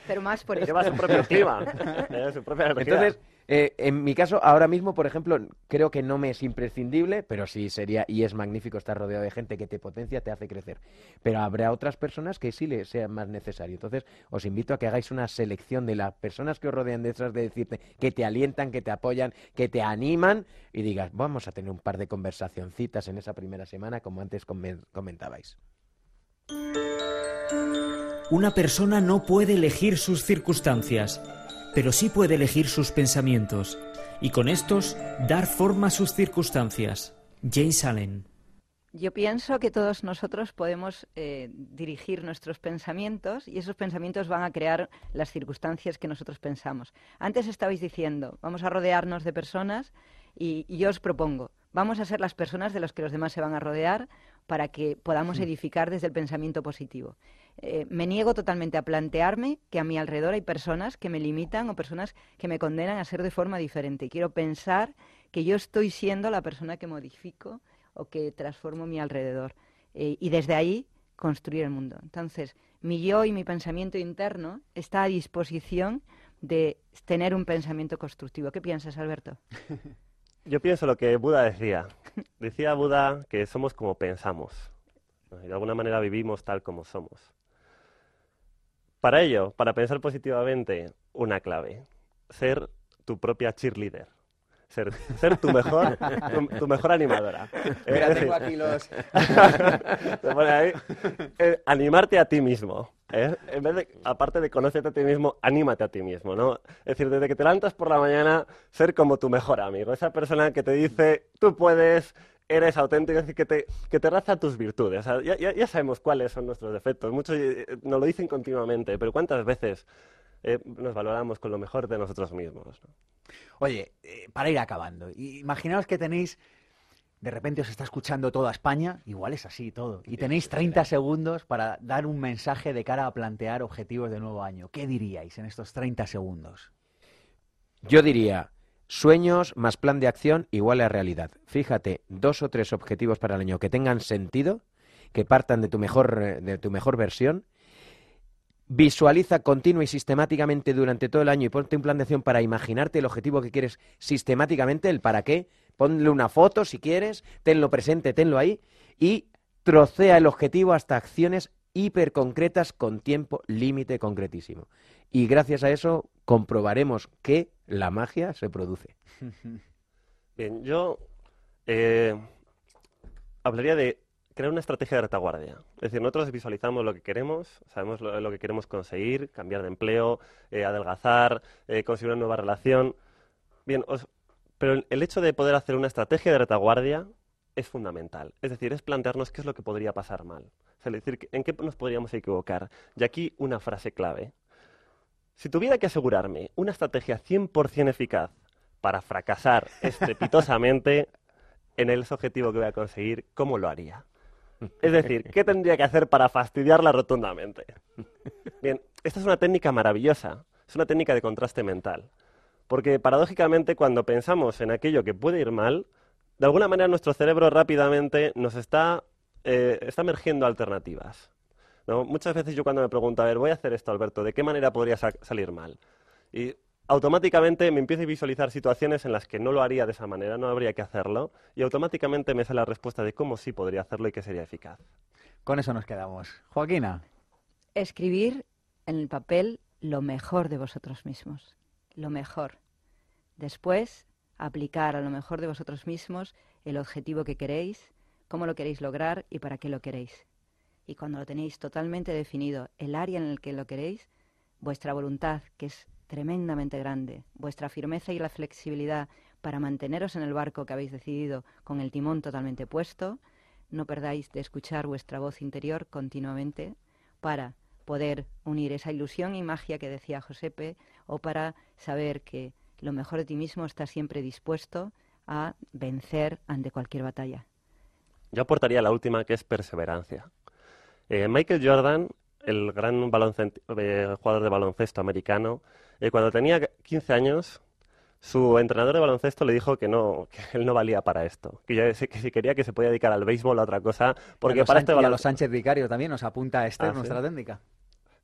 Pero más por eso. Lleva su propio clima, lleva su propia energía. Entonces, eh, en mi caso, ahora mismo, por ejemplo, creo que no me es imprescindible, pero sí sería, y es magnífico estar rodeado de gente que te potencia, te hace crecer. Pero habrá otras personas que sí le sea más necesario. Entonces, os invito a que hagáis una selección de las personas que os rodean detrás de decirte que te alientan, que te apoyan, que te animan y digas, vamos a tener un par de conversacioncitas en esa primera semana, como antes comen- comentabais. Una persona no puede elegir sus circunstancias, pero sí puede elegir sus pensamientos, y con estos dar forma a sus circunstancias. James Allen. Yo pienso que todos nosotros podemos eh, dirigir nuestros pensamientos y esos pensamientos van a crear las circunstancias que nosotros pensamos. Antes estabais diciendo, vamos a rodearnos de personas y, y yo os propongo, vamos a ser las personas de las que los demás se van a rodear para que podamos edificar desde el pensamiento positivo. Eh, me niego totalmente a plantearme que a mi alrededor hay personas que me limitan o personas que me condenan a ser de forma diferente. Quiero pensar que yo estoy siendo la persona que modifico o que transformo mi alrededor. Eh, y desde ahí construir el mundo. Entonces, mi yo y mi pensamiento interno está a disposición de tener un pensamiento constructivo. ¿Qué piensas, Alberto? Yo pienso lo que Buda decía. Decía Buda que somos como pensamos. Y de alguna manera vivimos tal como somos. Para ello, para pensar positivamente, una clave. Ser tu propia cheerleader. Ser, ser tu mejor tu, tu mejor animadora. Mira, tengo aquí los... pone ahí, eh, animarte a ti mismo. ¿eh? En vez de, aparte de conocerte a ti mismo, anímate a ti mismo, ¿no? Es decir, desde que te levantas por la mañana, ser como tu mejor amigo. Esa persona que te dice, tú puedes, eres auténtico, es decir, que te, que te raza tus virtudes. O sea, ya, ya- sabemos cuáles son nuestros defectos. Muchos eh, nos lo dicen continuamente, pero ¿cuántas veces eh, nos valoramos con lo mejor de nosotros mismos? ¿no? Oye, eh, para ir acabando, imaginaos que tenéis, de repente os está escuchando toda España, igual es así todo, y tenéis 30 segundos para dar un mensaje de cara a plantear objetivos de nuevo año. ¿Qué diríais en estos 30 segundos? Yo diría, sueños más plan de acción igual a realidad. Fíjate, dos o tres objetivos para el año que tengan sentido, que partan de tu mejor, eh, de tu mejor versión. Visualiza continua y sistemáticamente durante todo el año y ponte un plan de acción para imaginarte el objetivo que quieres sistemáticamente, el para qué. Ponle una foto si quieres, tenlo presente, tenlo ahí y trocea el objetivo hasta acciones hiper concretas con tiempo límite concretísimo. Y gracias a eso comprobaremos que la magia se produce. Bien, yo eh, hablaría de crear una estrategia de retaguardia. Es decir, nosotros visualizamos lo que queremos, sabemos lo, lo que queremos conseguir, cambiar de empleo, eh, adelgazar, eh, conseguir una nueva relación. Bien, os- pero el- hecho de poder hacer una estrategia de retaguardia es fundamental. Es decir, es plantearnos qué es lo que podría pasar mal. Es decir, en qué nos podríamos equivocar. Y aquí una frase clave. Si tuviera que asegurarme una estrategia 100% eficaz para fracasar estrepitosamente en el objetivo que voy a conseguir, ¿cómo lo haría? Es decir, ¿qué tendría que hacer para fastidiarla rotundamente? Bien, esta es una técnica maravillosa, es una técnica de contraste mental. Porque paradójicamente cuando pensamos en aquello que puede ir mal, de alguna manera nuestro cerebro rápidamente nos está, eh, está emergiendo alternativas. Muchas veces yo cuando me pregunto, a ver, voy a hacer esto, Alberto, ¿de qué manera podría sa- salir mal? Automáticamente me empiezo a visualizar situaciones en las que no lo haría de esa manera, no habría que hacerlo, y automáticamente me sale la respuesta de cómo sí podría hacerlo y que sería eficaz. Con eso nos quedamos. Joaquina. Escribir en el papel lo mejor de vosotros mismos, lo mejor. Después, aplicar a lo mejor de vosotros mismos el objetivo que queréis, cómo lo queréis lograr y para qué lo queréis. Y cuando lo tenéis totalmente definido, el área en el que lo queréis, vuestra voluntad, que es tremendamente grande, vuestra firmeza y la flexibilidad para manteneros en el barco que habéis decidido con el timón totalmente puesto, no perdáis de escuchar vuestra voz interior continuamente para poder unir esa ilusión y magia que decía Josepe o para saber que lo mejor de ti mismo está siempre dispuesto a vencer ante cualquier batalla. Yo aportaría la última, que es perseverancia. Eh, Michael Jordan, el gran eh, jugador de baloncesto americano, eh, cuando tenía 15 años, su entrenador de baloncesto le dijo que no, que él no valía para esto, que, ya, que si quería que se podía dedicar al béisbol a otra cosa, porque Y a los para Sánchez- este y a los Sánchez Vicario también nos apunta Esther, Ah, ¿sí? nuestra técnica.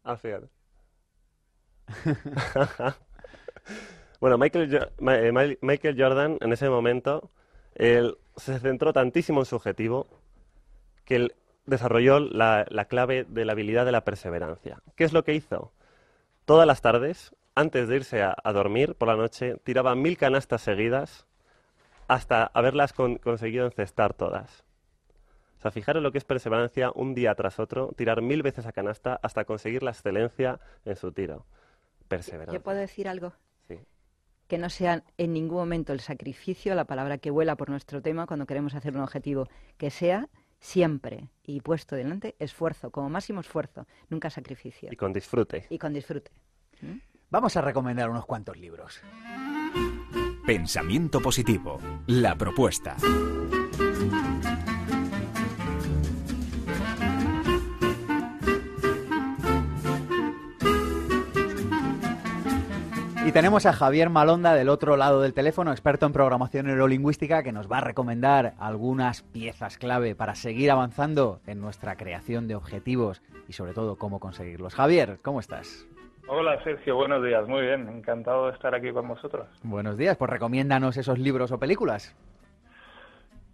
Ah, fíjate. bueno, Michael, eh, Michael Jordan en ese momento él se centró tantísimo en su objetivo que él desarrolló la, la clave de la habilidad de la perseverancia. ¿Qué es lo que hizo? Todas las tardes, antes de irse a, a dormir por la noche, tiraba mil canastas seguidas hasta haberlas con- conseguido encestar todas. O sea, fijaros lo que es perseverancia un día tras otro, tirar mil veces a canasta hasta conseguir la excelencia en su tiro. Perseverancia. ¿Yo puedo decir algo? Sí. Que no sea en ningún momento el sacrificio, la palabra que vuela por nuestro tema cuando queremos hacer un objetivo, que sea siempre y puesto delante esfuerzo, como máximo esfuerzo, nunca sacrificio. Y con disfrute. Y con disfrute. Vamos a recomendar unos cuantos libros. Pensamiento positivo. La propuesta. Y tenemos a Javier Malonda del otro lado del teléfono, experto en programación neurolingüística, que nos va a recomendar algunas piezas clave para seguir avanzando en nuestra creación de objetivos y sobre todo cómo conseguirlos. Javier, ¿cómo estás? Hola Sergio, buenos días, muy bien, encantado de estar aquí con vosotros. Buenos días, pues recomiéndanos esos libros o películas.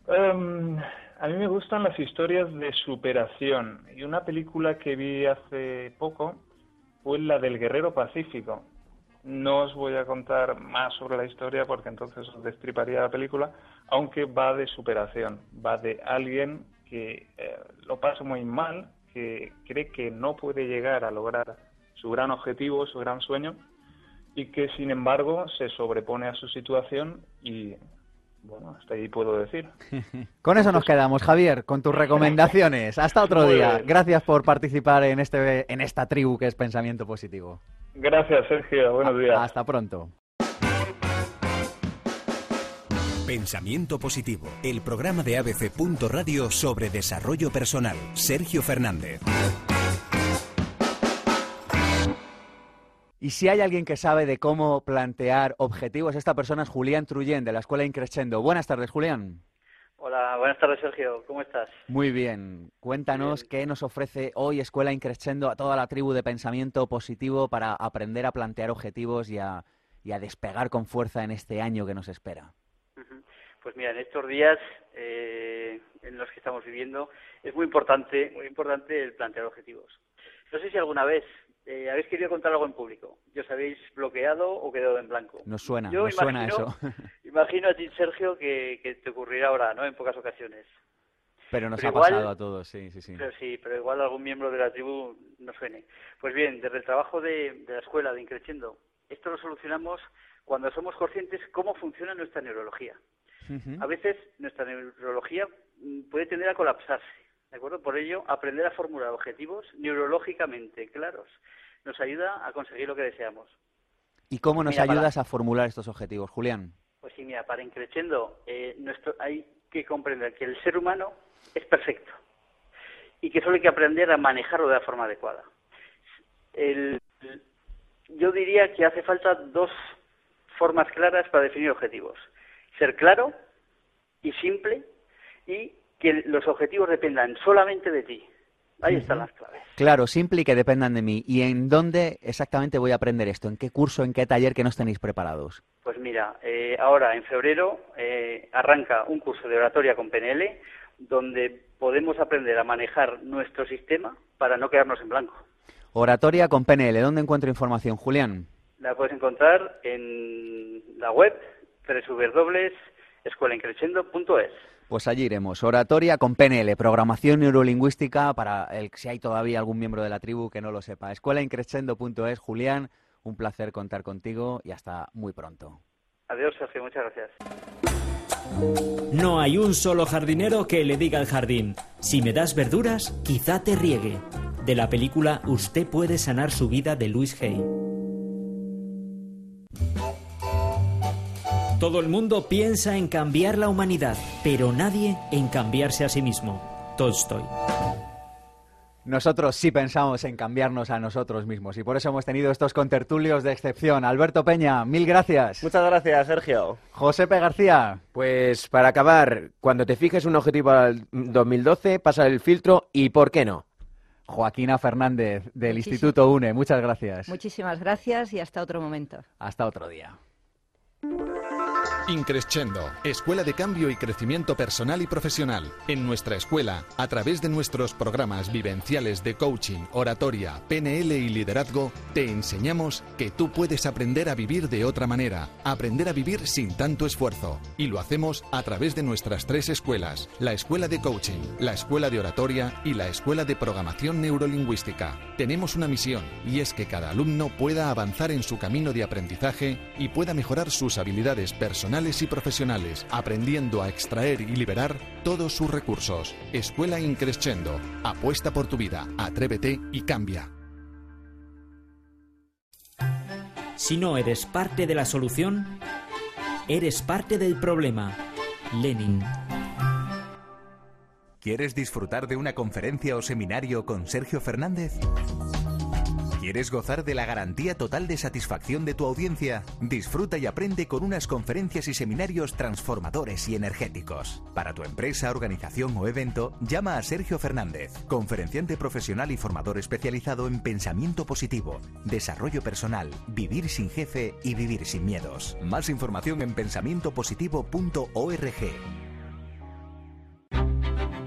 Em, a mí me gustan las historias de superación y una película que vi hace poco fue la del Guerrero Pacífico. No os voy a contar más sobre la historia porque entonces os destriparía la película, aunque va de superación, va de alguien que eh, lo pasa muy mal, que cree que no puede llegar a lograr su gran objetivo, su gran sueño, y que sin embargo se sobrepone a su situación y bueno, hasta ahí puedo decir. Con eso nos quedamos, Javier, con tus recomendaciones. Hasta otro día. Gracias por participar en este en esta tribu que es Pensamiento Positivo. Gracias, Sergio. Buenos días. Hasta pronto. Pensamiento positivo. El programa de ABC. Radio sobre desarrollo personal. Sergio Fernández. Y si hay alguien que sabe de cómo plantear objetivos, esta persona es Julián Truyen de la Escuela Increscendo. Buenas tardes, Julián. Hola, buenas tardes Sergio, ¿cómo estás? Muy bien. Cuéntanos qué nos ofrece hoy Escuela Increscendo a toda la tribu de pensamiento positivo para aprender a plantear objetivos y a, y a despegar con fuerza en este año que nos espera. Pues mira, en estos días eh, en los que estamos viviendo es muy importante, muy importante el plantear objetivos. No sé si alguna vez eh, habéis querido contar algo en público y os habéis bloqueado o quedado en blanco. Nos suena, Yo nos suena eso. Imagino a ti, Sergio, que, que te ocurrirá ahora, ¿no? En pocas ocasiones. Pero nos Pero ha igual- pasado a todos, sí, sí, sí. Pero sí, pero igual algún miembro de la tribu no suene. Pues bien, desde el trabajo de, de la escuela, de Increciendo, esto lo solucionamos cuando somos conscientes cómo funciona nuestra neurología. A veces nuestra neurología mm, puede tender a colapsarse, ¿de acuerdo? Por ello, aprender a formular objetivos neurológicamente claros nos ayuda a conseguir lo que deseamos. ¿Y cómo nos Mira, para- ayudas a formular estos objetivos, Julián? Pues sí, mira, para Increciendo eh, nuestro, hay que comprender que el ser humano es perfecto y que solo hay que aprender a manejarlo de la forma adecuada. El- yo diría que hace falta dos formas claras para definir objetivos. Ser claro y simple y que los objetivos dependan solamente de ti. Ahí están las claves. Claro, simple y que dependan de mí. ¿Y en dónde exactamente voy a aprender esto? ¿En qué curso, en qué taller que nos tenéis preparados? Pues mira, eh, ahora en febrero eh, arranca un curso de oratoria con PNL donde podemos aprender a manejar nuestro sistema para no quedarnos en blanco. Oratoria con PNL. ¿Dónde encuentro información, Julián? La puedes encontrar en la web www.escuelaincrescendo.es. Pues allí iremos. Oratoria con PNL, programación neurolingüística para el, si hay todavía algún miembro de la tribu que no lo sepa. Escuelaincrescendo.es. Julián, un placer contar contigo y hasta muy pronto. Adiós, Sergio, muchas gracias. No hay un solo jardinero que le diga al jardín, si me das verduras, quizá te riegue. De la película Usted puede sanar su vida de Luis Hay. Todo el mundo piensa en cambiar la humanidad, pero nadie en cambiarse a sí mismo. Tolstoy. nosotros sí pensamos en cambiarnos a nosotros mismos y por eso hemos tenido estos contertulios de excepción. Alberto Peña, mil gracias. Muchas gracias, Sergio. José P. García. Pues para acabar, cuando te fijes un objetivo al 2012, pasa el filtro y ¿por qué no? Joaquina Fernández, del Instituto UNE, muchas gracias. Muchísimas gracias y hasta otro momento. Hasta otro día. Increscendo, Escuela de Cambio y Crecimiento Personal y Profesional. En nuestra escuela, a través de nuestros programas vivenciales de coaching, oratoria, PNL y liderazgo, te enseñamos que tú puedes aprender a vivir de otra manera, aprender a vivir sin tanto esfuerzo. Y lo hacemos a través de nuestras tres escuelas, la Escuela de Coaching, la Escuela de Oratoria y la Escuela de Programación Neurolingüística. Tenemos una misión y es que cada alumno pueda avanzar en su camino de aprendizaje y pueda mejorar sus habilidades personales y profesionales, aprendiendo a extraer y liberar todos sus recursos. Escuela Increscendo. Apuesta por tu vida, atrévete y cambia. Si no eres parte de la solución, eres parte del problema. Lenin. ¿Quieres disfrutar de una conferencia o seminario con Sergio Fernández? ¿Quieres gozar de la garantía total de satisfacción de tu audiencia? Disfruta y aprende con unas conferencias y seminarios transformadores y energéticos. Para tu empresa, organización o evento, llama a Sergio Fernández, conferenciante profesional y formador especializado en pensamiento positivo, desarrollo personal, vivir sin jefe y vivir sin miedos. Más información en pensamientopositivo.org.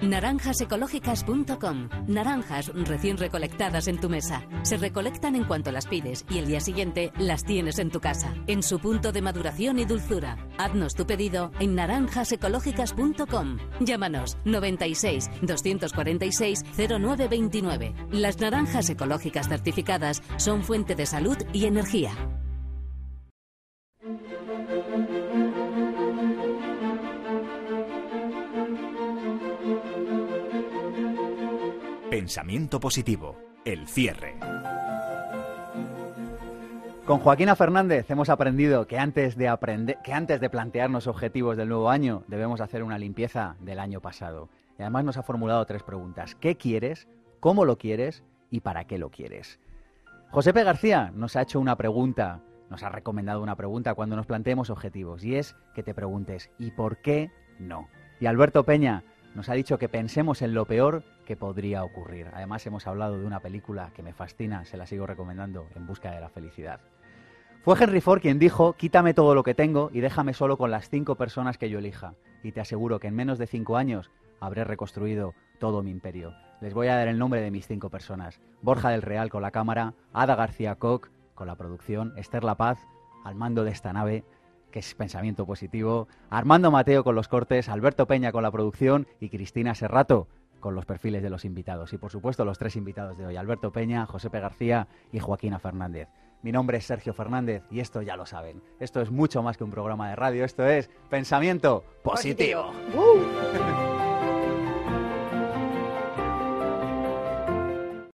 Naranjasecológicas.com. Naranjas recién recolectadas en tu mesa. Se recolectan en cuanto las pides y el día siguiente las tienes en tu casa, en su punto de maduración y dulzura. Haznos tu pedido en naranjasecológicas.com. Llámanos 96 246 0929. Las naranjas ecológicas certificadas son fuente de salud y energía. Pensamiento positivo. El cierre. Con Joaquina Fernández hemos aprendido que antes de aprender, que antes de plantearnos objetivos del nuevo año, debemos hacer una limpieza del año pasado. Y además nos ha formulado tres preguntas: ¿qué quieres? ¿Cómo lo quieres? ¿Y para qué lo quieres? José P. García nos ha hecho una pregunta, nos ha recomendado una pregunta cuando nos planteemos objetivos, y es que te preguntes ¿y por qué no? Y Alberto Peña nos ha dicho que pensemos en lo peor podría ocurrir. Además hemos hablado de una película que me fascina, se la sigo recomendando, En busca de la felicidad. Fue Henry Ford quien dijo, quítame todo lo que tengo y déjame solo con las cinco personas que yo elija. Y te aseguro que en menos de cinco años habré reconstruido todo mi imperio. Les voy a dar el nombre de mis cinco personas. Borja del Real con la cámara, Ada García Koch con la producción, Esther La Paz al mando de esta nave, que es pensamiento positivo, Armando Mateo con los cortes, Alberto Peña con la producción y Cristina Serrato con los perfiles de los invitados. Y por supuesto los tres invitados de hoy, Alberto Peña, José P. García y Joaquina Fernández. Mi nombre es Sergio Fernández y esto ya lo saben. Esto es mucho más que un programa de radio, esto es pensamiento positivo. positivo.